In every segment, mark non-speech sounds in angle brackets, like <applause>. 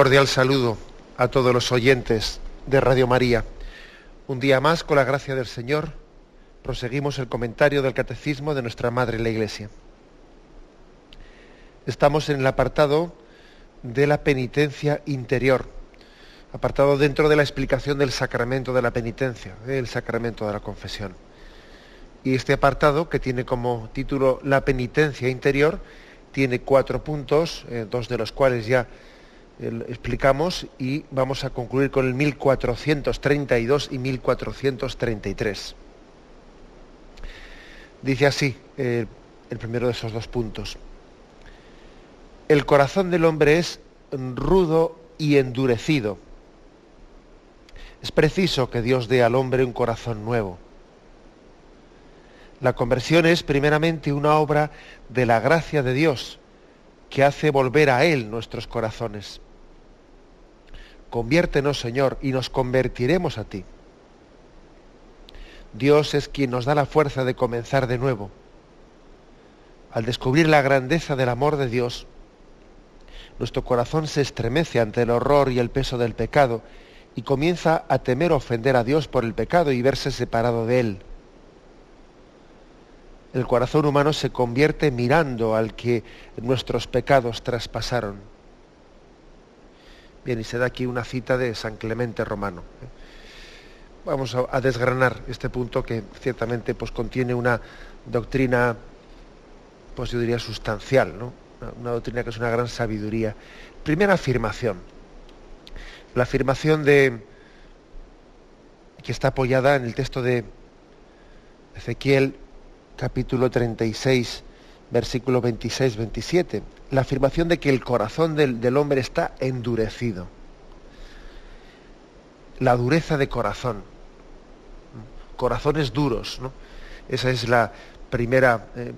Cordial saludo a todos los oyentes de Radio María. Un día más, con la gracia del Señor, proseguimos el comentario del Catecismo de nuestra Madre la Iglesia. Estamos en el apartado de la penitencia interior, apartado dentro de la explicación del sacramento de la penitencia, del sacramento de la confesión. Y este apartado, que tiene como título La penitencia interior, tiene cuatro puntos, eh, dos de los cuales ya explicamos y vamos a concluir con el 1432 y 1433. Dice así eh, el primero de esos dos puntos. El corazón del hombre es rudo y endurecido. Es preciso que Dios dé al hombre un corazón nuevo. La conversión es primeramente una obra de la gracia de Dios que hace volver a Él nuestros corazones. Conviértenos, Señor, y nos convertiremos a ti. Dios es quien nos da la fuerza de comenzar de nuevo. Al descubrir la grandeza del amor de Dios, nuestro corazón se estremece ante el horror y el peso del pecado y comienza a temer ofender a Dios por el pecado y verse separado de Él. El corazón humano se convierte mirando al que nuestros pecados traspasaron. Bien, y se da aquí una cita de San Clemente Romano. ¿eh? Vamos a, desgranar este punto que ciertamente pues, contiene una doctrina, pues yo diría sustancial, ¿no? una, una doctrina que es una gran sabiduría. Primera afirmación. La afirmación de que está apoyada en el texto de Ezequiel capítulo 36, versículo 26-27, la afirmación de que el corazón del, hombre está endurecido. La dureza de corazón. Corazones duros. ¿no? Esa es la primera, eh,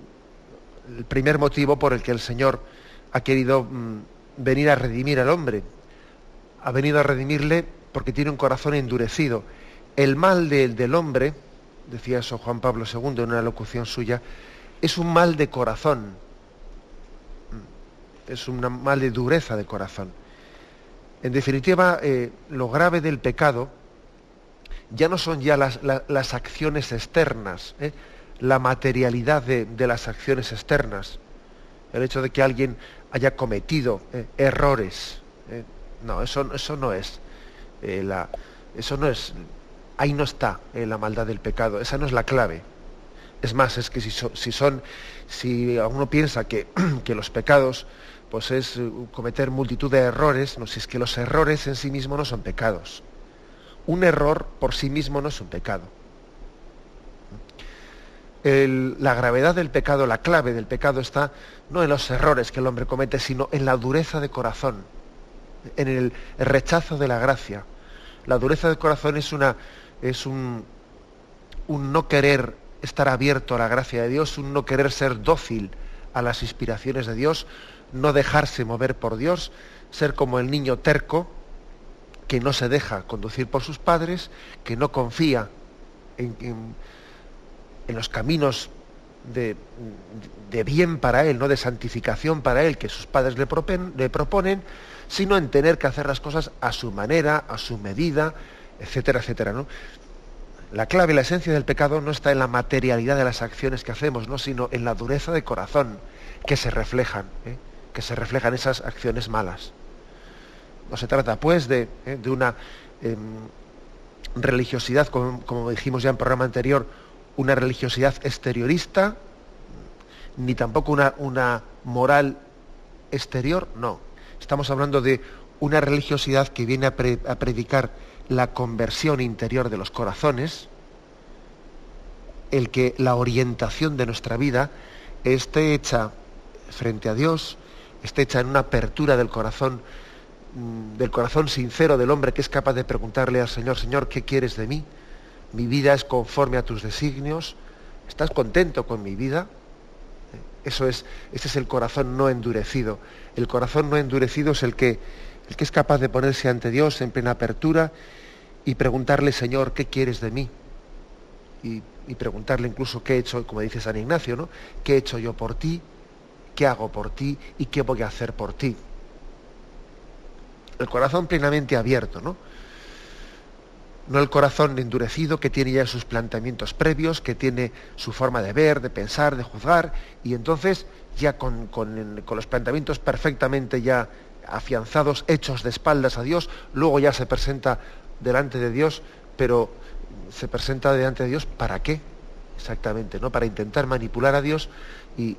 el primer motivo por el que el Señor ha querido mm, venir a redimir al hombre. Ha venido a redimirle porque tiene un corazón endurecido. El mal del hombre, decía eso Juan Pablo II en una locución suya, es un mal de corazón, es un mal de dureza de corazón. En definitiva, eh, lo grave del pecado ya no son ya las, acciones externas, ¿eh? la materialidad de, las acciones externas, el hecho de que alguien haya cometido ¿eh? errores. No, eso, eso no es eso no es, ahí no está la maldad del pecado, esa no es la clave. Es más, es que si, si son, si uno piensa que, <clears throat> que, los pecados pues es eh, cometer multitud de errores, no si es que los errores en sí mismos no son pecados. Un error por sí mismo no es un pecado. la gravedad del pecado, la clave del pecado está no en los errores que el hombre comete, sino en la dureza de corazón, en el rechazo de la gracia. La dureza de corazón es, una, es un, un no querer estar abierto a la gracia de Dios, un no querer ser dócil a las inspiraciones de Dios, no dejarse mover por Dios, ser como el niño terco que no se deja conducir por sus padres, que no confía en, los caminos de, bien para él, no de santificación para él que sus padres le, le proponen, sino en tener que hacer las cosas a su manera, a su medida, etcétera, etcétera. ¿no? La clave, la esencia del pecado no está en la materialidad de las acciones que hacemos, ¿no? sino en la dureza de corazón que se reflejan, ¿eh? que se reflejan esas acciones malas. No se trata, pues, de, ¿eh? una em, religiosidad, como, dijimos ya en el programa anterior, una religiosidad exteriorista, ni tampoco una, una moral exterior, no. Estamos hablando de una religiosidad que viene a, predicar la conversión interior de los corazones, el que la orientación de nuestra vida esté hecha frente a Dios, esté hecha en una apertura del corazón, mm, del corazón sincero del hombre que es capaz de preguntarle al Señor, Señor, ¿qué quieres de mí? Mi vida es conforme a tus designios. ¿Estás contento con mi vida? Eso es, ese es el corazón no endurecido. El corazón no endurecido es el que, el que es capaz de ponerse ante Dios en plena apertura y preguntarle, Señor, ¿qué quieres de mí? Y, preguntarle incluso qué he hecho, como dice San Ignacio, ¿no? ¿Qué he hecho yo por ti? ¿Qué hago por ti? ¿Y qué voy a hacer por ti? El corazón plenamente abierto, ¿no? no el corazón endurecido que tiene ya sus planteamientos previos, que tiene su forma de ver, de pensar, de juzgar, y entonces ya con, los planteamientos perfectamente ya afianzados, hechos de espaldas a Dios, luego ya se presenta delante de Dios, pero se presenta delante de Dios ¿para qué? Exactamente, ¿no? Para intentar manipular a Dios y,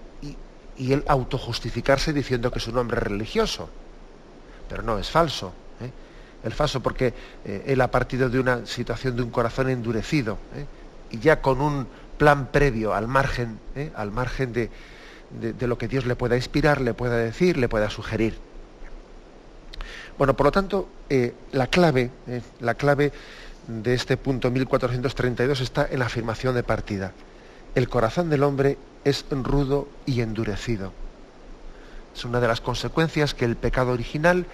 y, él autojustificarse diciendo que es un hombre religioso. Pero no, es falso el falso, porque eh, él ha partido de una situación de un corazón endurecido ¿eh? y ya con un plan previo al margen, ¿eh? al margen de, lo que Dios le pueda inspirar, le pueda decir, le pueda sugerir. Bueno, por lo tanto, la clave, la clave de este punto 1432 está en la afirmación de partida. El corazón del hombre es rudo y endurecido. Es una de las consecuencias que el pecado original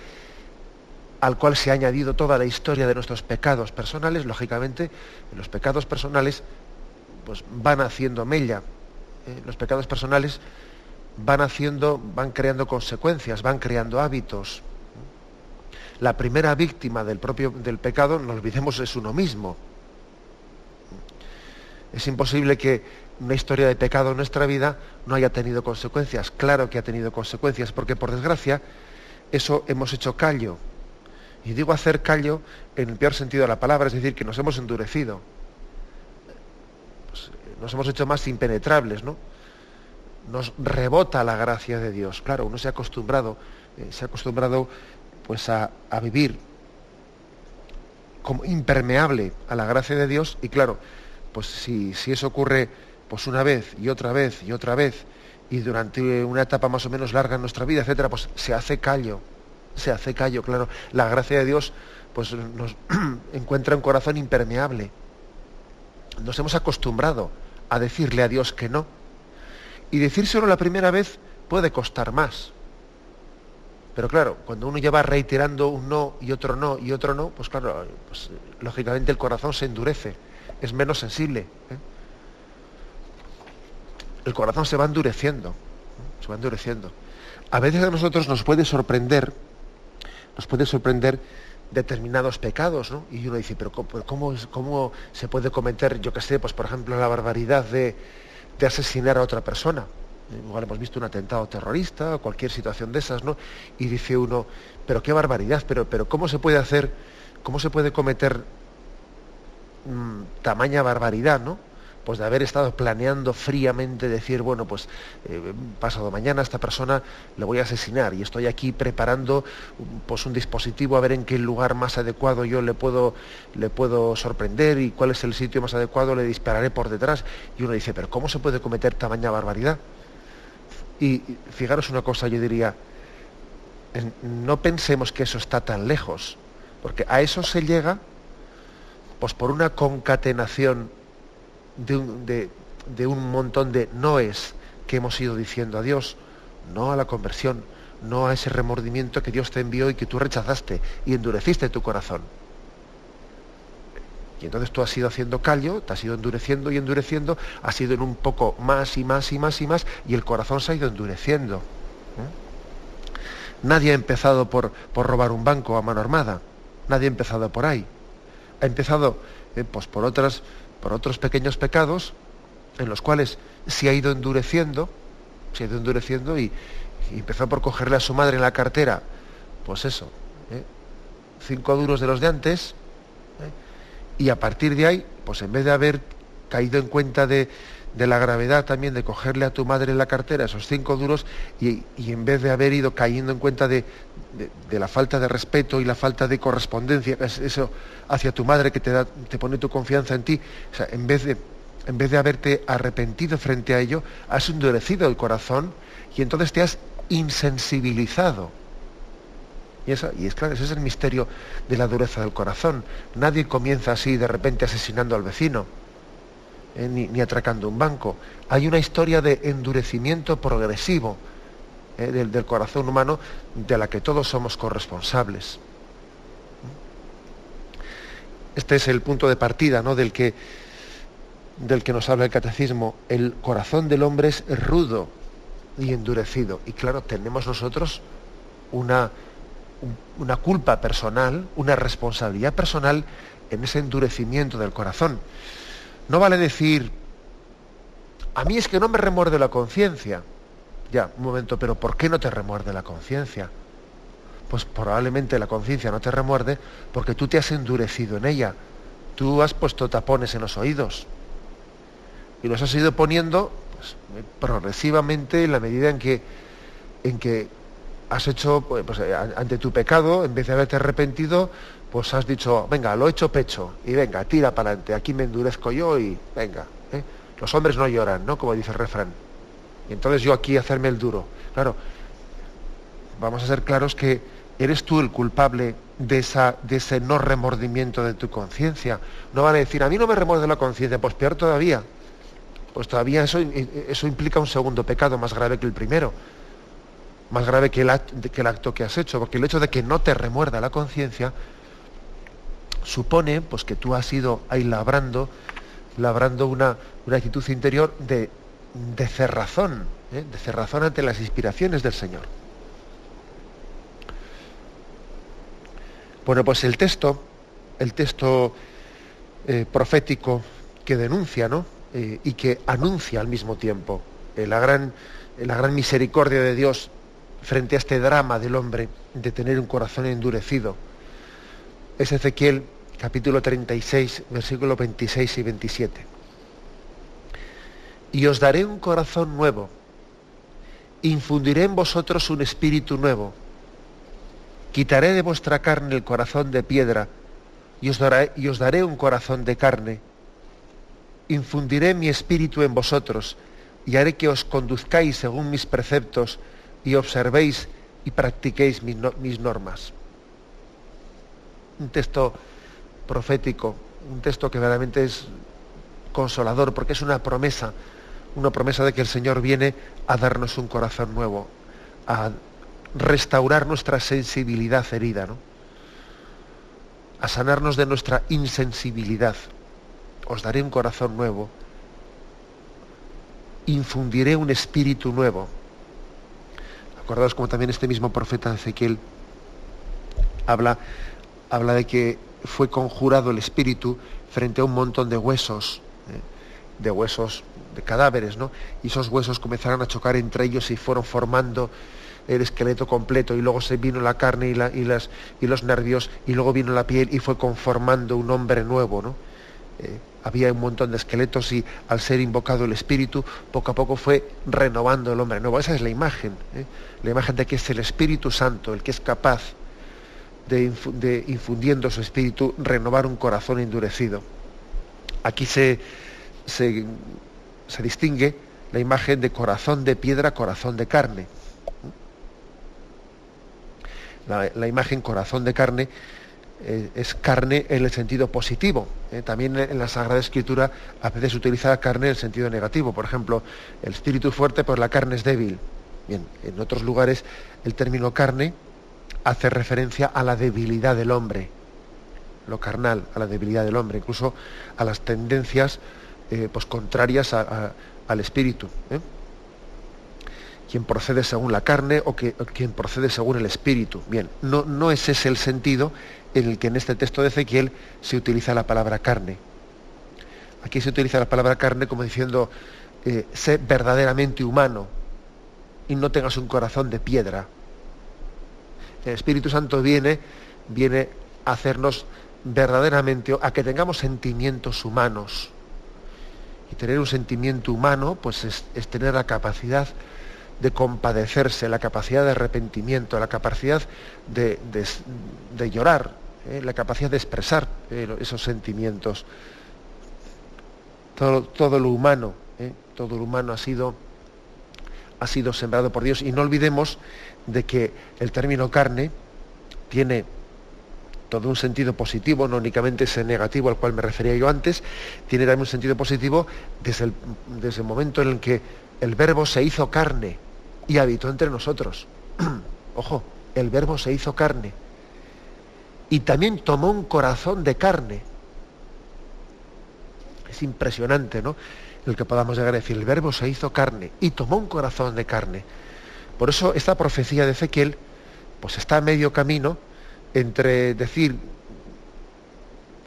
al cual se ha añadido toda la historia de nuestros pecados personales, lógicamente los pecados personales pues, van haciendo mella. ¿eh? Los pecados personales van haciendo, van creando consecuencias, van creando hábitos. La primera víctima del propio del pecado, no olvidemos, es uno mismo. Es imposible que una historia de pecado en nuestra vida no haya tenido consecuencias. Claro que ha tenido consecuencias, porque por desgracia eso hemos hecho callo y digo hacer callo en el peor sentido de la palabra, es decir, que nos hemos endurecido. Pues, nos hemos hecho más impenetrables, ¿no? Nos rebota la gracia de Dios. Claro, uno se ha acostumbrado, eh, se ha acostumbrado pues a, vivir como impermeable a la gracia de Dios y claro, pues si, si eso ocurre pues una vez y otra vez y otra vez y durante una etapa más o menos larga en nuestra vida, etcétera, pues se hace callo se hace callo, claro. La gracia de Dios pues, nos <clears throat> encuentra un corazón impermeable. Nos hemos acostumbrado a decirle a Dios que no. Y decírselo la primera vez puede costar más. Pero claro, cuando uno lleva reiterando un no y otro no y otro no, pues claro, pues, lógicamente el corazón se endurece, es menos sensible. ¿eh? El corazón se va endureciendo, se va endureciendo. A veces a nosotros nos puede sorprender nos puede sorprender determinados pecados, ¿no? Y uno dice, pero ¿cómo, cómo se puede cometer, yo qué sé, pues por ejemplo la barbaridad de, asesinar a otra persona? Igual hemos visto un atentado terrorista o cualquier situación de esas, ¿no? Y dice uno, pero qué barbaridad, pero, pero ¿cómo se puede hacer, cómo se puede cometer mm, tamaña barbaridad, ¿no? pues de haber estado planeando fríamente decir, bueno, pues eh, pasado mañana a esta persona le voy a asesinar y estoy aquí preparando pues un dispositivo a ver en qué lugar más adecuado yo le puedo, le puedo sorprender y cuál es el sitio más adecuado, le dispararé por detrás. Y uno dice, pero ¿cómo se puede cometer tamaña barbaridad? Y fijaros una cosa, yo diría, no pensemos que eso está tan lejos, porque a eso se llega pues por una concatenación de un, montón de noes que hemos ido diciendo a Dios, no a la conversión, no a ese remordimiento que Dios te envió y que tú rechazaste y endureciste tu corazón. Y entonces tú has ido haciendo callo, te has ido endureciendo y endureciendo, has ido en un poco más y más y más y más, y el corazón se ha ido endureciendo. ¿eh? Nadie ha empezado por, por, robar un banco a mano armada, nadie ha empezado por ahí. Ha empezado eh, pues por otras por otros pequeños pecados en los cuales se ha ido endureciendo, se ha ido endureciendo y, empezó por cogerle a su madre en la cartera, pues eso, ¿eh? cinco duros de los de antes. Y a partir de ahí, pues en vez de haber caído en cuenta de, de la gravedad también de cogerle a tu madre en la cartera esos cinco duros y, en vez de haber ido cayendo en cuenta de, la falta de respeto y la falta de correspondencia, eso hacia tu madre que te, da, te pone tu confianza en ti, o sea, en vez de en vez de haberte arrepentido frente a ello, has endurecido el corazón y entonces te has insensibilizado. Y, es claro, ese es el misterio de la dureza del corazón. Nadie comienza así de repente asesinando al vecino, eh, ni, atracando un banco. Hay una historia de endurecimiento progresivo eh, del, del, corazón humano de la que todos somos corresponsables. Este es el punto de partida ¿no? del que del que nos habla el catecismo, el corazón del hombre es rudo y endurecido. Y claro, tenemos nosotros una, una culpa personal, una responsabilidad personal en ese endurecimiento del corazón. No vale decir, a mí es que no me remuerde la conciencia. Ya, un momento, pero ¿por qué no te remuerde la conciencia? Pues probablemente la conciencia no te remuerde porque tú te has endurecido en ella. Tú has puesto tapones en los oídos y los has ido poniendo pues, progresivamente en la medida en que, en que has hecho, pues, pues eh, ante tu pecado, en vez de haberte arrepentido, pues has dicho, venga, lo he hecho pecho, y venga, tira para adelante, aquí me endurezco yo y venga. ¿eh? Los hombres no lloran, ¿no? Como dice el refrán. Y entonces yo aquí hacerme el duro. Claro, vamos a ser claros que eres tú el culpable de, esa, de ese no remordimiento de tu conciencia. No van a decir, a mí no me remorde la conciencia, pues peor todavía pues todavía eso, eso implica un segundo pecado más grave que el primero, más grave que el, acto, que has hecho, porque el hecho de que no te remuerda la conciencia supone pues, que tú has ido ahí labrando, labrando una, actitud interior de, de cerrazón, ¿eh? de cerrazón ante las inspiraciones del Señor. Bueno, pues el texto, el texto eh, profético que denuncia, ¿no? Eh, y que anuncia al mismo tiempo la, gran, la gran misericordia de Dios frente a este drama del hombre de tener un corazón endurecido. Es Ezequiel capítulo 36, versículos 26 y 27. Y os daré un corazón nuevo, infundiré en vosotros un espíritu nuevo, quitaré de vuestra carne el corazón de piedra y os daré, y os daré un corazón de carne infundiré mi espíritu en vosotros y haré que os conduzcáis según mis preceptos y observéis y practiquéis mis, normas. Un texto profético, un texto que verdaderamente es consolador porque es una promesa, una promesa de que el Señor viene a darnos un corazón nuevo, a restaurar nuestra sensibilidad herida, ¿no? a sanarnos de nuestra insensibilidad os daré un corazón nuevo, infundiré un espíritu nuevo. Acordaos como también este mismo profeta Ezequiel habla, habla de que fue conjurado el espíritu frente a un montón de huesos, ¿eh? de huesos, de cadáveres, ¿no? Y esos huesos comenzaron a chocar entre ellos y fueron formando el esqueleto completo y luego se vino la carne y, y, las, y los nervios y luego vino la piel y fue conformando un hombre nuevo, ¿no? Eh, había un montón de esqueletos y al ser invocado el espíritu, poco a poco fue renovando el hombre nuevo. Esa es la imagen, ¿eh? la imagen de que es el Espíritu Santo el que es capaz de, infundiendo su espíritu, renovar un corazón endurecido. Aquí se, se, distingue la imagen de corazón de piedra, corazón de carne. la imagen corazón de carne eh, es carne en el sentido positivo. Eh. También en la Sagrada Escritura a veces se utiliza carne en el sentido negativo. Por ejemplo, el espíritu fuerte, pues la carne es débil. Bien, en otros lugares el término carne hace referencia a la debilidad del hombre, lo carnal, a la debilidad del hombre, incluso a las tendencias eh, pues, contrarias al espíritu. Quien procede según la carne o, que, quien procede según el espíritu. Bien, no, no es ese el sentido en el que en este texto de Ezequiel se utiliza la palabra carne. Aquí se utiliza la palabra carne como diciendo, eh, sé verdaderamente humano y no tengas un corazón de piedra. El Espíritu Santo viene, viene a hacernos verdaderamente, a que tengamos sentimientos humanos Y tener un sentimiento humano, pues es, tener la capacidad de compadecerse, la capacidad de arrepentimiento, la capacidad de, llorar, ¿eh? la capacidad de expresar eh, esos sentimientos. Todo, todo lo humano, ¿eh? todo lo humano ha sido, ha sido sembrado por Dios. Y no olvidemos de que el término carne tiene todo un sentido positivo, no únicamente ese negativo al cual me refería yo antes, tiene también un sentido positivo desde el, desde el momento en el que el verbo se hizo carne y habitó entre nosotros. <clears throat> Ojo, el verbo se hizo carne y también tomó un corazón de carne. Es impresionante, ¿no? El que podamos llegar a decir, el verbo se hizo carne y tomó un corazón de carne. Por eso esta profecía de Ezequiel, pues está a medio camino entre decir,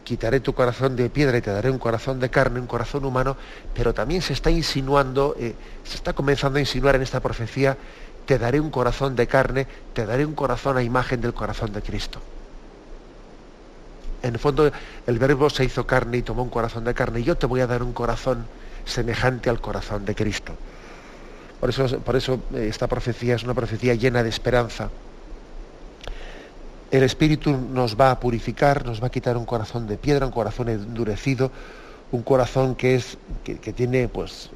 quitaré tu corazón de piedra y te daré un corazón de carne, un corazón humano, pero también se está insinuando, eh, se está comenzando a insinuar en esta profecía, te daré un corazón de carne, te daré un corazón a imagen del corazón de Cristo. En el fondo, el verbo se hizo carne y tomó un corazón de carne, y yo te voy a dar un corazón semejante al corazón de Cristo. Por eso, por eso eh, esta profecía es una profecía llena de esperanza el Espíritu nos va a purificar, nos va a quitar un corazón de piedra, un corazón endurecido, un corazón que es que, tiene pues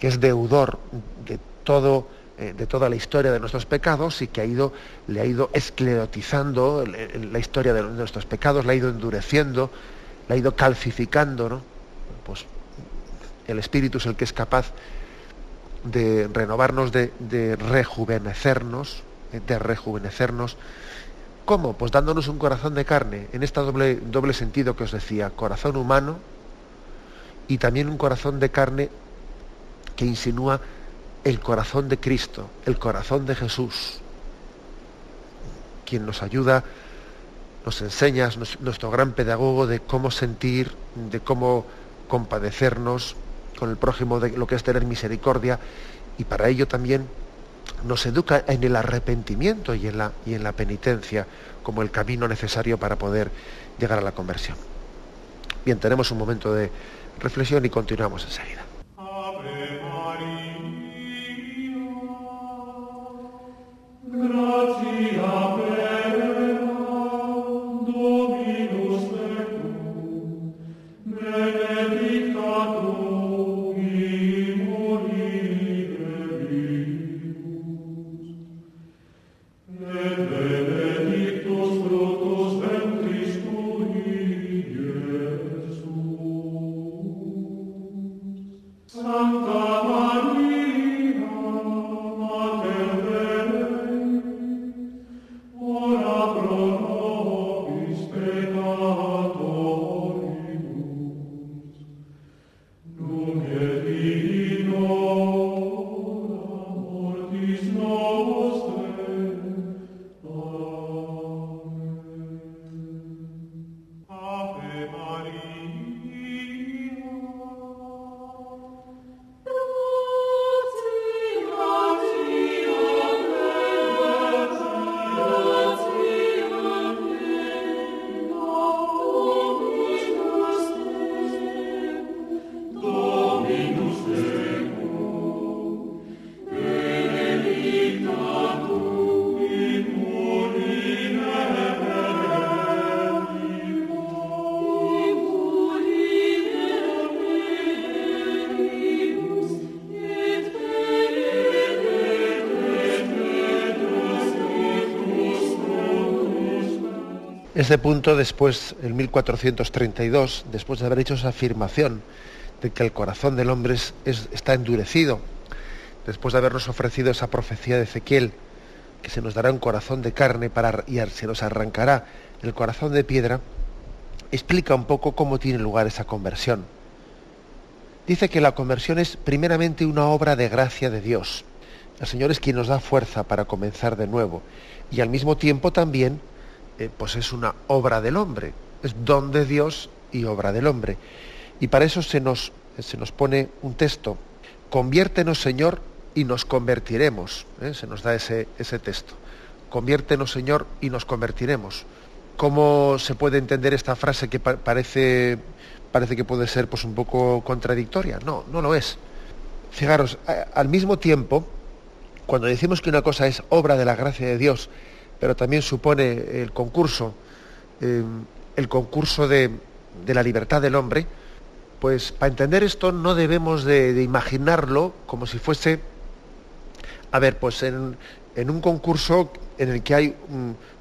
que es deudor de todo eh, de toda la historia de nuestros pecados y que ha ido le ha ido esclerotizando la historia de nuestros pecados, la ha ido endureciendo, la ha ido calcificando, ¿no? Pues el Espíritu es el que es capaz de renovarnos, de, de rejuvenecernos, de rejuvenecernos ¿Cómo? Pues dándonos un corazón de carne, en este doble, doble sentido que os decía, corazón humano y también un corazón de carne que insinúa el corazón de Cristo, el corazón de Jesús, quien nos ayuda, nos enseña, nuestro gran pedagogo de cómo sentir, de cómo compadecernos con el prójimo, de lo que es tener misericordia, y para ello también nos educa en el arrepentimiento y en la, y en la penitencia como el camino necesario para poder llegar a la conversión. Bien, tenemos un momento de reflexión y continuamos enseguida. Gratias Ese punto, después, en 1432, después de haber hecho esa afirmación de que el corazón del hombre está endurecido, después de habernos ofrecido esa profecía de Ezequiel, que se nos dará un corazón de carne para, y se nos arrancará el corazón de piedra, explica un poco cómo tiene lugar esa conversión. Dice que la conversión es primeramente una obra de gracia de Dios. El Señor es quien nos da fuerza para comenzar de nuevo y al mismo tiempo también eh, pues es una obra del hombre, es don de Dios y obra del hombre. Y para eso se nos, se nos pone un texto, conviértenos Señor y nos convertiremos, ¿eh? se nos da ese, ese texto, conviértenos Señor y nos convertiremos. ¿Cómo se puede entender esta frase que parece, parece que puede ser pues un poco contradictoria. No, no lo es. Fijaros, al mismo tiempo, cuando decimos que una cosa es obra de la gracia de Dios, pero también supone el concurso, eh, el concurso de, la libertad del hombre, pues para entender esto no debemos de, imaginarlo como si fuese, a ver, pues en, un concurso en el que hay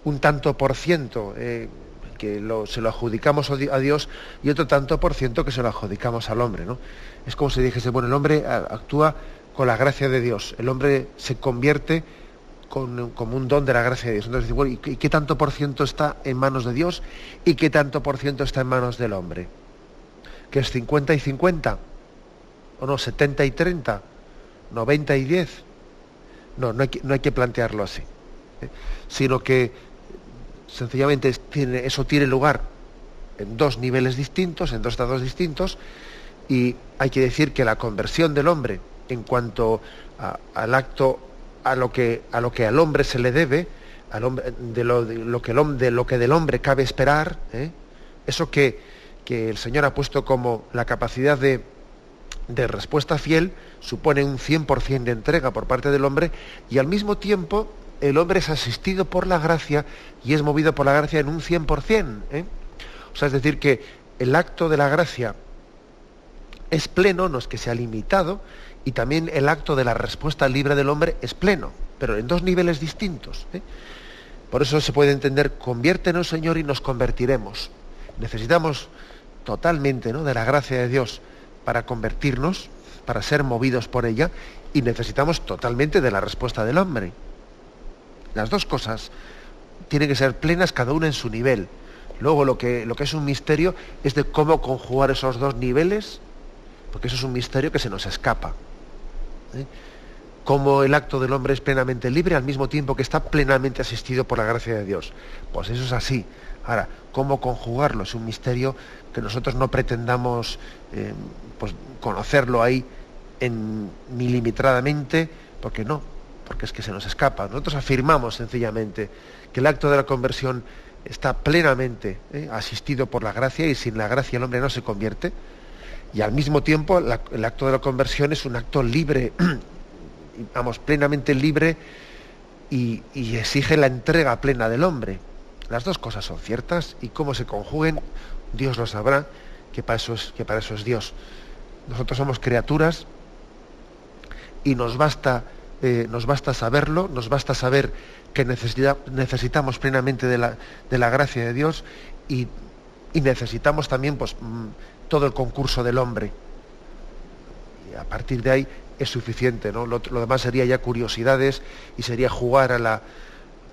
un, tanto por ciento eh, que se lo adjudicamos a Dios y otro tanto por ciento que se lo adjudicamos al hombre. ¿no? Es como si dijese, bueno, el hombre actúa con la gracia de Dios, el hombre se convierte como un don de la gracia de Dios. Entonces, bueno, ¿y qué tanto por ciento está en manos de Dios y qué tanto por ciento está en manos del hombre? ¿Que es 50 y 50? ¿O no, 70 y 30? ¿90 y 10? No, no hay que, no hay que plantearlo así. ¿eh? Sino que sencillamente eso tiene lugar en dos niveles distintos, en dos estados distintos, y hay que decir que la conversión del hombre en cuanto al acto a lo que a lo que al hombre se le debe al hombre, de, lo, que de lo que del hombre cabe esperar ¿eh? eso que, que, el Señor ha puesto como la capacidad de, de respuesta fiel supone un 100% de entrega por parte del hombre y al mismo tiempo el hombre es asistido por la gracia y es movido por la gracia en un 100%. ¿eh? O sea, es decir, que el acto de la gracia es pleno, no es que sea limitado, y también el acto de la respuesta libre del hombre es pleno, pero en dos niveles distintos. ¿eh? Por eso se puede entender, conviértenos Señor y nos convertiremos. Necesitamos totalmente ¿no? de la gracia de Dios para convertirnos, para ser movidos por ella, y necesitamos totalmente de la respuesta del hombre. Las dos cosas tienen que ser plenas cada una en su nivel. Luego lo que, lo que es un misterio es de cómo conjugar esos dos niveles, porque eso es un misterio que se nos escapa. ¿eh? Cómo el acto del hombre es plenamente libre al mismo tiempo que está plenamente asistido por la gracia de Dios. Pues eso es así. Ahora, ¿cómo conjugarlo? Es un misterio que nosotros no pretendamos eh, pues, conocerlo ahí en, milimitradamente, porque no, porque es que se nos escapa. Nosotros afirmamos sencillamente que el acto de la conversión está plenamente eh, asistido por la gracia y sin la gracia el hombre no se convierte. Y al mismo tiempo el acto de la conversión es un acto libre, <clears throat> vamos, plenamente libre y, exige la entrega plena del hombre. Las dos cosas son ciertas y cómo se conjuguen, Dios lo sabrá, que para eso es, que para Dios. Nosotros somos criaturas y nos basta eh, nos basta saberlo, nos basta saber que necesitamos plenamente de la, de la, gracia de Dios y, necesitamos también pues, mm, todo el concurso del hombre. Y a partir de ahí es suficiente, ¿no? Lo, demás sería ya curiosidades y sería jugar a la,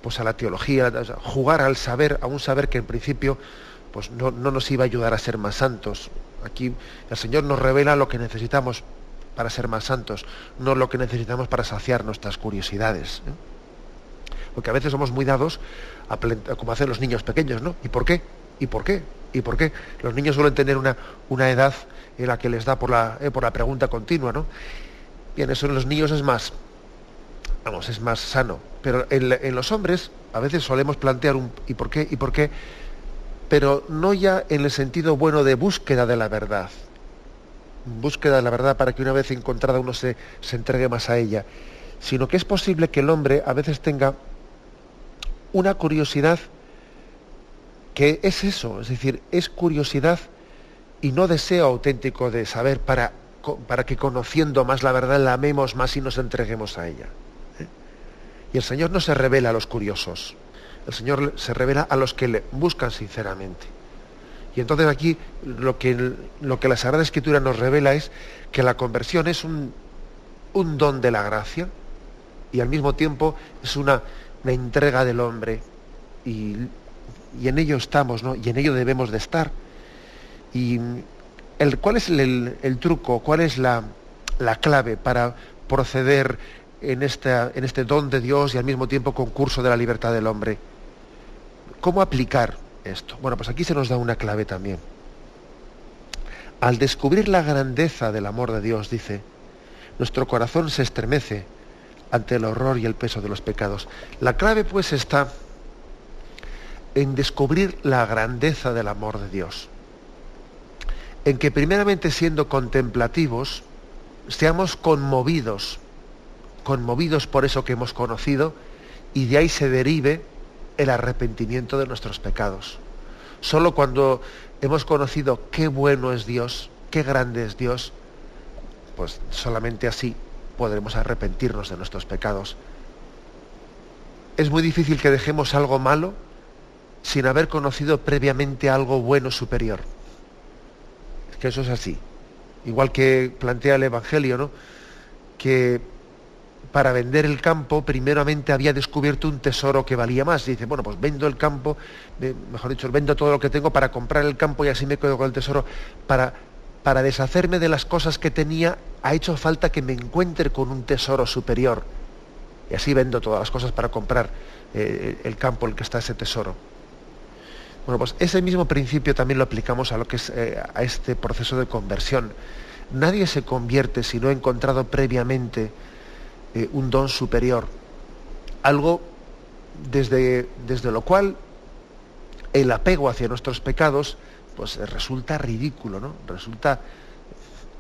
pues a la teología, jugar al saber, a un saber que en principio pues no, no nos iba a ayudar a ser más santos. Aquí el Señor nos revela lo que necesitamos para ser más santos, no lo que necesitamos para saciar nuestras curiosidades. ¿eh? Porque a veces somos muy dados como hacen los niños pequeños, ¿no? ¿Y por qué? ¿Y por qué? ¿Y por qué? Los niños suelen tener una, una edad en la que les da por la, eh, por la pregunta continua, ¿no? Bien, eso en los niños es más, vamos, es más sano. Pero en, en los hombres a veces solemos plantear un ¿y por qué? ¿Y por qué? Pero no ya en el sentido bueno de búsqueda de la verdad, búsqueda de la verdad para que una vez encontrada uno se, se entregue más a ella, sino que es posible que el hombre a veces tenga una curiosidad que es eso, es decir, es curiosidad y no deseo auténtico de saber para, para que conociendo más la verdad la amemos más y nos entreguemos a ella. ¿eh? Y el Señor no se revela a los curiosos, el Señor se revela a los que le buscan sinceramente. Y entonces aquí lo que, lo que la Sagrada Escritura nos revela es que la conversión es un, don de la gracia y al mismo tiempo es una, entrega del hombre. Y, en ello estamos, ¿no? Y en ello debemos de estar. Y el, ¿cuál es el, truco? ¿Cuál es la, la, clave para proceder en este don de Dios y al mismo tiempo concurso de la libertad del hombre? ¿Cómo aplicar esto? Bueno, pues aquí se nos da una clave también. Al descubrir la grandeza del amor de Dios, dice, nuestro corazón se estremece ante el horror y el peso de los pecados. La clave pues está en descubrir la grandeza del amor de Dios. en que primeramente siendo contemplativos, seamos conmovidos, conmovidos por eso que hemos conocido, y de ahí se derive el arrepentimiento de nuestros pecados. Solo cuando hemos conocido qué bueno es Dios, qué grande es Dios, pues solamente así podremos arrepentirnos de nuestros pecados. Es muy difícil que dejemos algo malo sin haber conocido previamente algo bueno superior. Es que eso es así. Igual que plantea el Evangelio, ¿no? Que para vender el campo, primeramente había descubierto un tesoro que valía más. Y dice, bueno, pues vendo el campo, mejor dicho, vendo todo lo que tengo para comprar el campo y así me quedo con el tesoro. Para, para deshacerme de las cosas que tenía, ha hecho falta que me encuentre con un tesoro superior. Y así vendo todas las cosas para comprar eh, el campo en el que está ese tesoro. Bueno, pues ese mismo principio también lo aplicamos a lo que es eh, a este proceso de conversión. Nadie se convierte si no ha encontrado previamente eh, un don superior, algo desde, desde lo cual el apego hacia nuestros pecados pues resulta ridículo, ¿no? Resulta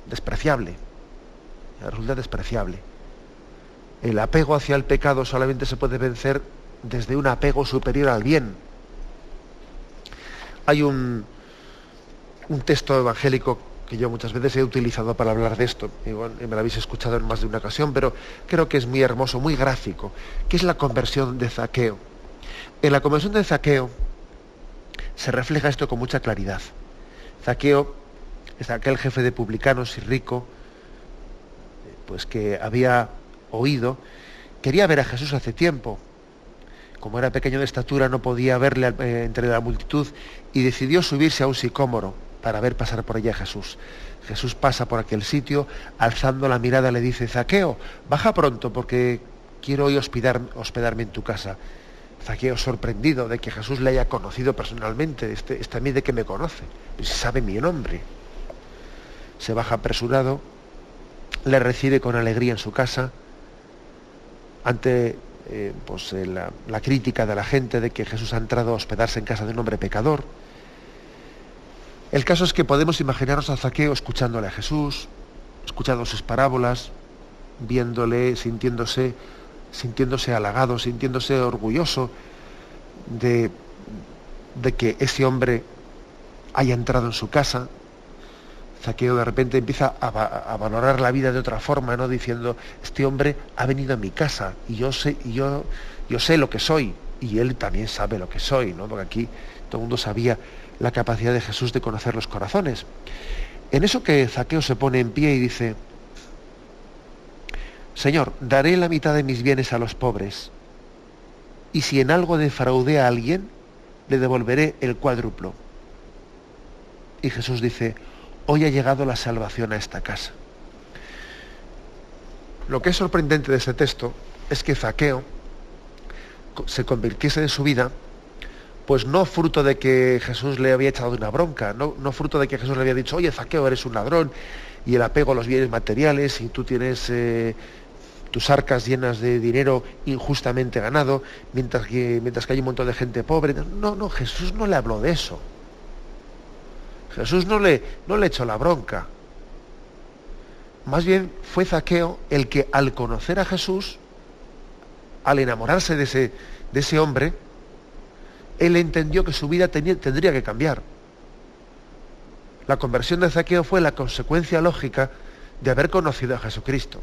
despreciable. Resulta despreciable. El apego hacia el pecado solamente se puede vencer desde un apego superior al bien. Hay un, texto evangélico que yo muchas veces he utilizado para hablar de esto, igual me lo habéis escuchado en más de una ocasión, pero creo que es muy hermoso, muy gráfico, que es la conversión de Zaqueo. En la conversión de Zaqueo se refleja esto con mucha claridad. Zaqueo es aquel jefe de publicanos y rico, pues que había oído, quería ver a Jesús hace tiempo. Como era pequeño de estatura no podía verle eh, entre la multitud y decidió subirse a un sicómoro para ver pasar por ella a Jesús. Jesús pasa por aquel sitio, alzando la mirada le dice, Zaqueo, baja pronto porque quiero hoy hospedarme en tu casa. Zaqueo sorprendido de que Jesús le haya conocido personalmente, este, este a mí de que me conoce, sabe mi nombre. Se baja apresurado, le recibe con alegría en su casa, ante eh, pues, eh, la, crítica de la gente de que Jesús ha entrado a hospedarse en casa de un hombre pecador el caso es que podemos imaginarnos a Zaqueo escuchándole a Jesús, escuchando sus parábolas, viéndole, sintiéndose, sintiéndose halagado, sintiéndose orgulloso de, de que ese hombre haya entrado en su casa. Zaqueo de repente empieza a, valorar la vida de otra forma, ¿no? Diciendo, este hombre ha venido a mi casa y yo sé, y yo, yo sé lo que soy, y él también sabe lo que soy, ¿no? Porque aquí todo el mundo sabía la capacidad de Jesús de conocer los corazones. En eso que Zaqueo se pone en pie y dice, Señor, daré la mitad de mis bienes a los pobres, y si en algo defraudé a alguien, le devolveré el cuádruplo. Y Jesús dice, hoy ha llegado la salvación a esta casa. Lo que es sorprendente de ese texto es que Zaqueo se convirtiese en su vida pues no fruto de que Jesús le había echado una bronca, no, no fruto de que Jesús le había dicho, oye, Zaqueo, eres un ladrón, y el apego a los bienes materiales, y tú tienes eh, tus arcas llenas de dinero injustamente ganado, mientras que, mientras que hay un montón de gente pobre. No, no, Jesús no le habló de eso. Jesús no le, no le echó la bronca. Más bien fue Zaqueo el que al conocer a Jesús, al enamorarse de ese, de ese hombre, él entendió que su vida tendría que cambiar. La conversión de Zaqueo fue la consecuencia lógica de haber conocido a Jesucristo.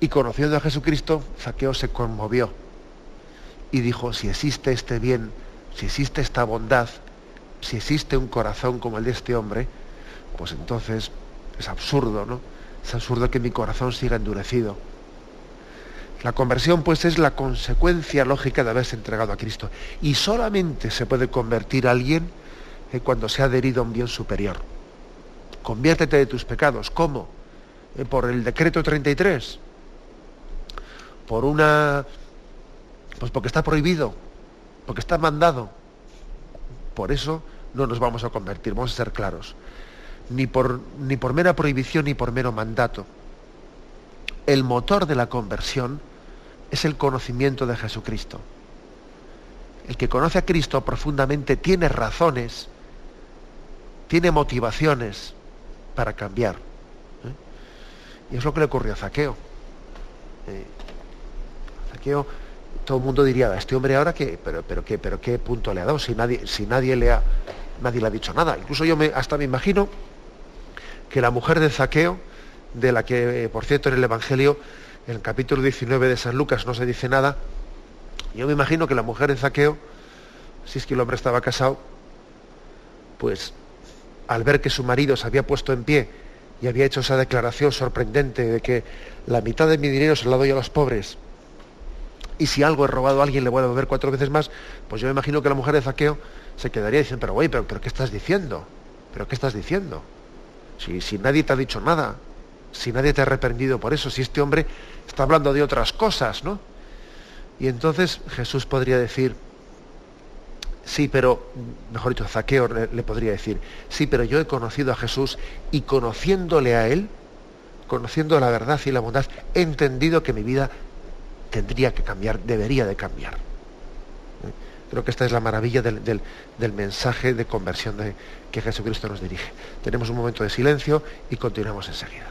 Y conociendo a Jesucristo, Zaqueo se conmovió y dijo, si existe este bien, si existe esta bondad, si existe un corazón como el de este hombre, pues entonces es absurdo, ¿no? Es absurdo que mi corazón siga endurecido. La conversión pues es la consecuencia lógica de haberse entregado a Cristo. Y solamente se puede convertir a alguien eh, cuando se ha adherido a un bien superior. Conviértete de tus pecados. ¿Cómo? Eh, por el decreto 33. Por una... Pues porque está prohibido. Porque está mandado. Por eso no nos vamos a convertir, vamos a ser claros. Ni por, ni por mera prohibición ni por mero mandato. El motor de la conversión es el conocimiento de Jesucristo. El que conoce a Cristo profundamente tiene razones tiene motivaciones para cambiar. ¿eh? Y es lo que le ocurrió a Zaqueo. Eh, Zaqueo, todo el mundo diría, este hombre ahora que, pero, pero qué, pero qué punto le ha dado, si nadie, si nadie le ha, nadie le ha dicho nada. Incluso yo me, hasta me imagino que la mujer de Zaqueo, de la que, eh, por cierto, en el Evangelio, en el capítulo 19 de San Lucas no se dice nada, yo me imagino que la mujer de Zaqueo, si es que el hombre estaba casado, pues al ver que su marido se había puesto en pie y había hecho esa declaración sorprendente de que la mitad de mi dinero se la doy a los pobres, y si algo he robado a alguien le voy a devolver cuatro veces más, pues yo me imagino que la mujer de Zaqueo se quedaría diciendo, pero güey, pero, pero ¿qué estás diciendo? ¿Pero qué estás diciendo? Si, si nadie te ha dicho nada, si nadie te ha reprendido por eso, si este hombre está hablando de otras cosas, ¿no? Y entonces Jesús podría decir, sí, pero, mejor dicho, Zaqueo le, podría decir, sí, pero yo he conocido a Jesús y conociéndole a Él, conociendo la verdad y la bondad, he entendido que mi vida tendría que cambiar, debería de cambiar. Creo que esta es la maravilla del, del mensaje de conversión de, que Jesucristo nos dirige. Tenemos un momento de silencio y continuamos enseguida.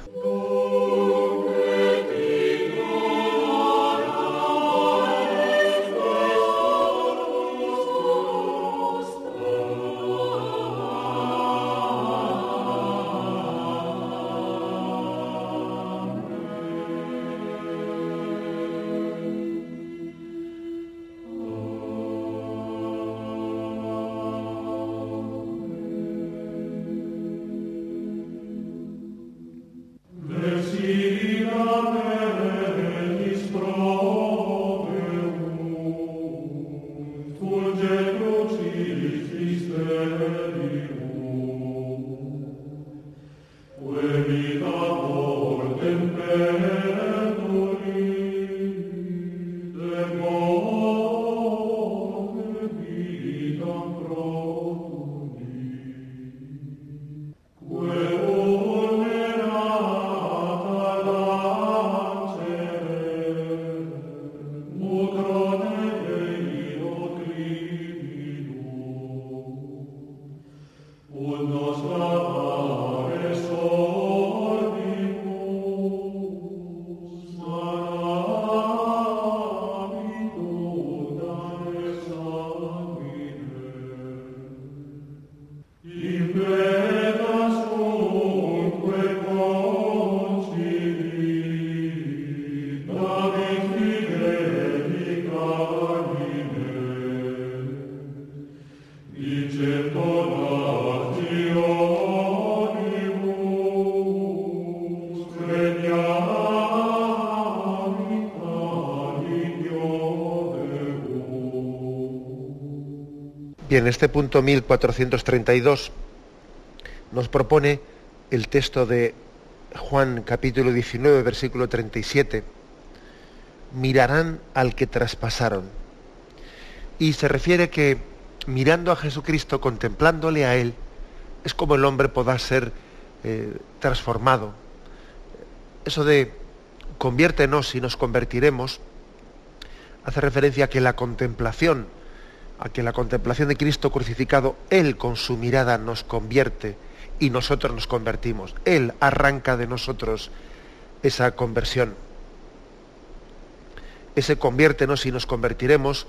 Y en este punto 1432 nos propone el texto de Juan capítulo 19, versículo 37, mirarán al que traspasaron. Y se refiere que mirando a Jesucristo, contemplándole a Él, es como el hombre pueda ser eh, transformado. Eso de conviértenos y nos convertiremos hace referencia a que la contemplación a que la contemplación de Cristo crucificado, Él con su mirada nos convierte y nosotros nos convertimos. Él arranca de nosotros esa conversión. Ese conviértenos y nos convertiremos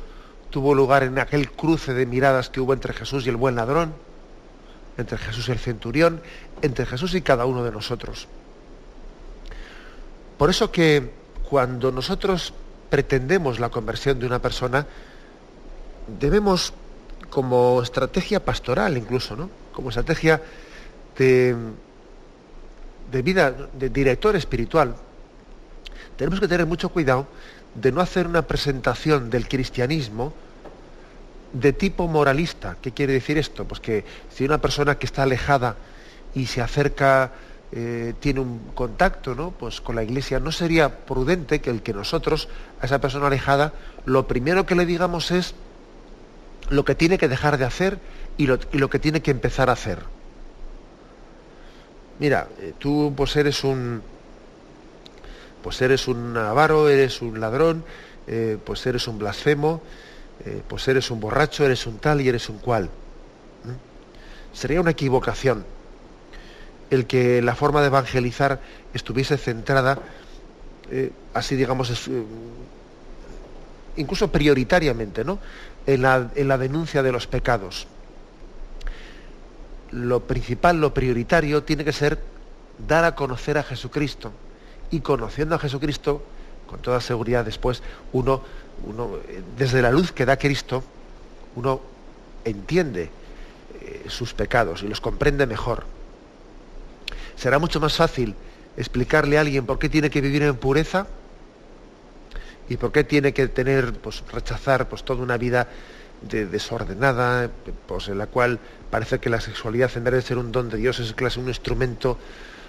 tuvo lugar en aquel cruce de miradas que hubo entre Jesús y el buen ladrón, entre Jesús y el centurión, entre Jesús y cada uno de nosotros. Por eso que cuando nosotros pretendemos la conversión de una persona, debemos, como estrategia pastoral incluso, ¿no? como estrategia de, de vida, de director espiritual, tenemos que tener mucho cuidado de no hacer una presentación del cristianismo de tipo moralista. ¿Qué quiere decir esto? Pues que si una persona que está alejada y se acerca, eh, tiene un contacto ¿no? pues con la iglesia, no sería prudente que el que nosotros, a esa persona alejada, lo primero que le digamos es lo que tiene que dejar de hacer y lo, que tiene que empezar a hacer. Mira, eh, tú pues eres un pues eres un avaro, eres un ladrón, eh, pues eres un blasfemo, eh, pues eres un borracho, eres un tal y eres un cual. sería una equivocación el que la forma de evangelizar estuviese centrada, así digamos, incluso prioritariamente, ¿no? En la, en la denuncia de los pecados. Lo principal, lo prioritario, tiene que ser dar a conocer a Jesucristo. Y conociendo a Jesucristo, con toda seguridad después, uno, uno eh, desde la luz que da Cristo, uno entiende sus pecados y los comprende mejor será mucho más fácil explicarle a alguien por qué tiene que vivir en pureza y por qué tiene que tener, pues, rechazar pues, toda una vida desordenada, pues, en la cual parece que la sexualidad en vez de ser un don de Dios es clase un instrumento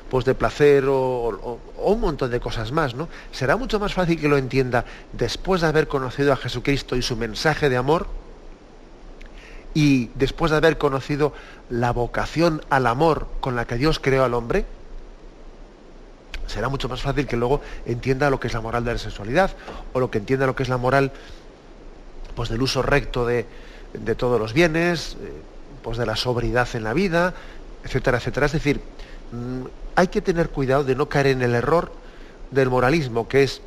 pues, de placer o, o, un montón de cosas más, ¿no? Será mucho más fácil que lo entienda después de haber conocido a Jesucristo y su mensaje de amor y después de haber conocido la vocación al amor con la que Dios creó al hombre, será mucho más fácil que luego entienda lo que es la moral de la sexualidad o lo que entienda lo que es la moral pues, del uso recto de, todos los bienes, eh, pues de la sobriedad en la vida, etcétera, etcétera. Es decir, mm, hay que tener cuidado de no caer en el error del moralismo, que es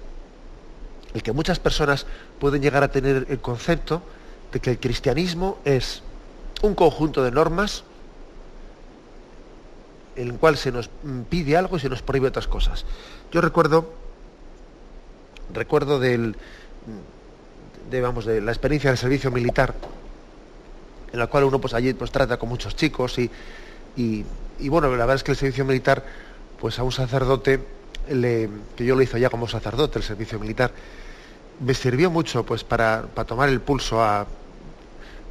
el que muchas personas pueden llegar a tener el concepto de que el cristianismo es un conjunto de normas en el cual se nos pide algo y se nos prohíbe otras cosas. Yo recuerdo, recuerdo del, de, vamos, de la experiencia del servicio militar, en la cual uno pues allí pues trata con muchos chicos y, y, bueno, la verdad es que el servicio militar, pues a un sacerdote, le, que yo lo hice ya como sacerdote, el servicio militar, me sirvió mucho pues para, para tomar el pulso a,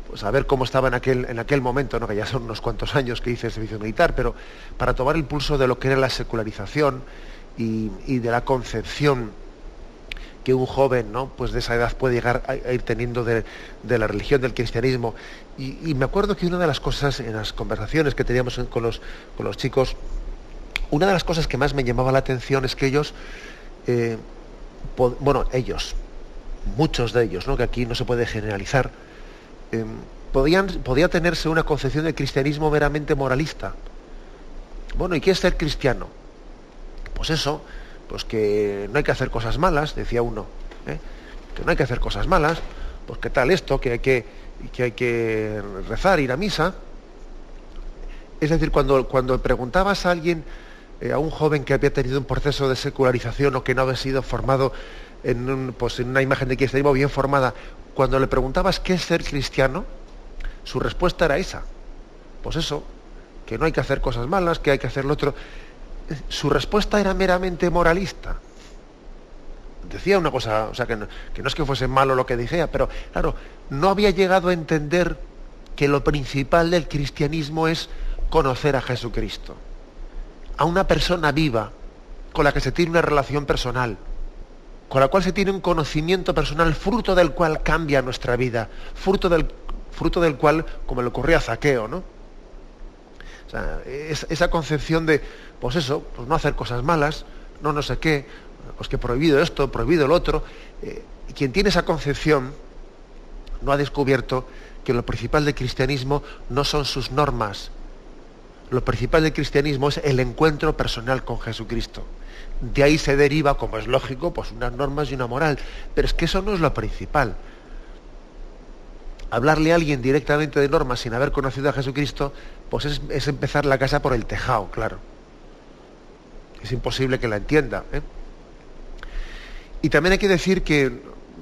pues a ver cómo estaba en aquel, en aquel momento, ¿no? que ya son unos cuantos años que hice el servicio militar, pero para tomar el pulso de lo que era la secularización y, de la concepción que un joven ¿no? pues de esa edad puede llegar a, ir teniendo de, la religión, del cristianismo. Y, me acuerdo que una de las cosas en las conversaciones que teníamos con los, con los chicos, una de las cosas que más me llamaba la atención es que ellos, eh, bueno, ellos, muchos de ellos, ¿no? que aquí no se puede generalizar, Em, podían, podía tenerse una concepción del cristianismo meramente moralista. Bueno, ¿y qué es ser cristiano? Pues eso, pues que no hay que hacer cosas malas, decía uno, ¿eh? que no hay que hacer cosas malas, pues qué tal esto, que hay que, que, hay que rezar, ir a misa. Es decir, cuando, cuando preguntabas a alguien, eh, a un joven que había tenido un proceso de secularización o que no había sido formado en, pues, en una imagen de cristianismo bien formada, cuando le preguntabas qué es ser cristiano, su respuesta era esa. Pues eso, que no hay que hacer cosas malas, que hay que hacer lo otro. Su respuesta era meramente moralista. Decía una cosa, o sea, que no, es que fuese malo lo que decía, pero claro, no había llegado a entender que lo principal del cristianismo es conocer a Jesucristo. A una persona viva, con la que se tiene una relación personal con la cual se tiene un conocimiento personal, fruto del cual cambia nuestra vida, fruto del, fruto del cual, como le ocurrió a Zaqueo, ¿no? O sea, esa concepción de, pues eso, pues no hacer cosas malas, no no sé qué, pues que prohibido esto, prohibido el otro. Eh, quien tiene esa concepción no ha descubierto que lo principal del cristianismo no son sus normas. Lo principal del cristianismo es el encuentro personal con Jesucristo de ahí se deriva, como es lógico, pues unas normas y una moral. Pero es que eso no es lo principal. Hablarle a alguien directamente de normas sin haber conocido a Jesucristo, pues es, empezar la casa por el tejado, claro. Es imposible que la entienda. ¿eh? Y también hay que decir que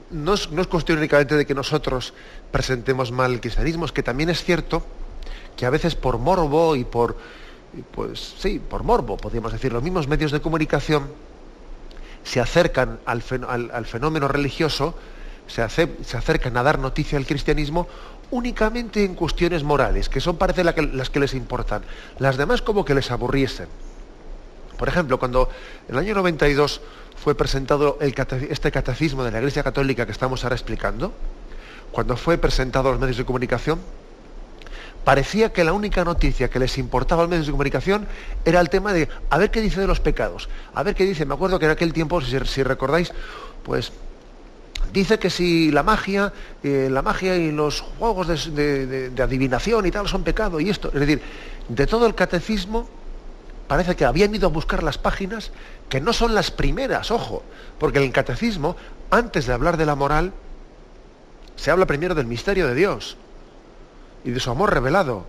no es, no es cuestión únicamente de que nosotros presentemos mal el cristianismo, es que también es cierto que a veces por morbo y por, pues sí, por morbo, podríamos decir, los mismos medios de comunicación se acercan al, fenómeno religioso, se, acercan a dar noticia al cristianismo únicamente en cuestiones morales, que son parece las que les importan. Las demás como que les aburriesen. Por ejemplo, cuando en el año 92 fue presentado este catecismo de la Iglesia Católica que estamos ahora explicando, cuando fue presentado a los medios de comunicación, parecía que la única noticia que les importaba a los medios de comunicación era el tema de a ver qué dice de los pecados, a ver qué dice. Me acuerdo que en aquel tiempo, si, recordáis, pues dice que si la magia, eh, la magia y los juegos de, adivinación y tal son pecado y esto, es decir, de todo el catecismo parece que habían ido a buscar las páginas que no son las primeras, ojo, porque en el catecismo, antes de hablar de la moral, se habla primero del misterio de Dios y de su amor revelado,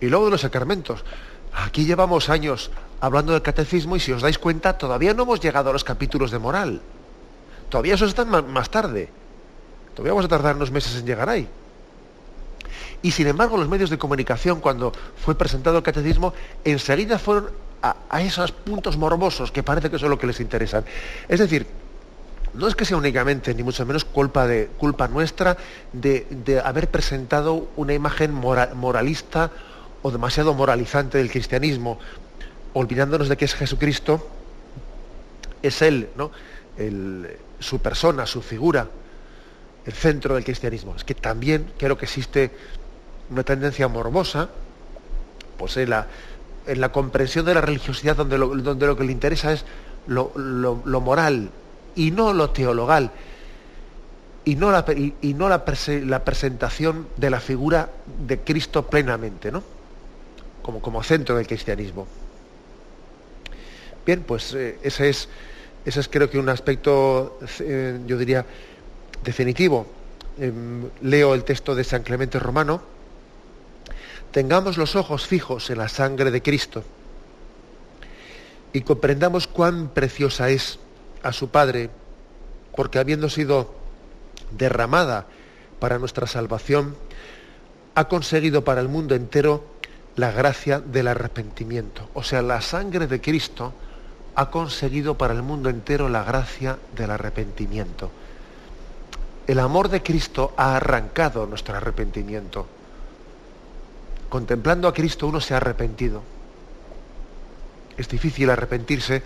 y luego de los sacramentos. Aquí llevamos años hablando del catecismo y si os dais cuenta, todavía no hemos llegado a los capítulos de moral. Todavía eso está más tarde. Todavía vamos a tardar unos meses en llegar ahí. Y sin embargo, los medios de comunicación, cuando fue presentado el catecismo, enseguida fueron a, esos puntos morbosos que parece que son lo que les interesan. Es decir, no es que sea únicamente, ni mucho menos, culpa, de, culpa nuestra de, haber presentado una imagen moralista o demasiado moralizante del cristianismo, olvidándonos de que es Jesucristo, es Él, ¿no? El, su persona, su figura, el centro del cristianismo. Es que también creo que existe una tendencia morbosa, pues en la, en la comprensión de la religiosidad donde lo, donde lo que le interesa es lo, moral y no lo teologal y no, la, y, no la, la, presentación de la figura de Cristo plenamente, ¿no? Como, como centro del cristianismo. Bien, pues eh, ese es ese es creo que un aspecto, eh, yo diría, definitivo. Em, leo el texto de San Clemente Romano. Tengamos los ojos fijos en la sangre de Cristo y comprendamos cuán preciosa es a su Padre, porque habiendo sido derramada para nuestra salvación, ha conseguido para el mundo entero la gracia del arrepentimiento. O sea, la sangre de Cristo ha conseguido para el mundo entero la gracia del arrepentimiento. El amor de Cristo ha arrancado nuestro arrepentimiento. Contemplando a Cristo uno se ha arrepentido. Es difícil arrepentirse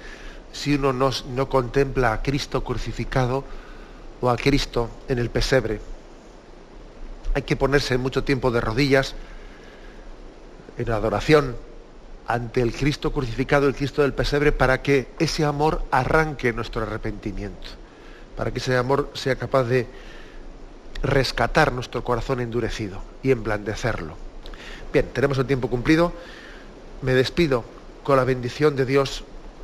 si uno no, contempla a Cristo crucificado o a Cristo en el pesebre. Hay que ponerse mucho tiempo de rodillas en adoración ante el Cristo crucificado, el Cristo del pesebre, para que ese amor arranque nuestro arrepentimiento, para que ese amor sea capaz de rescatar nuestro corazón endurecido y emblandecerlo. Bien, tenemos el tiempo cumplido. Me despido con la bendición de Dios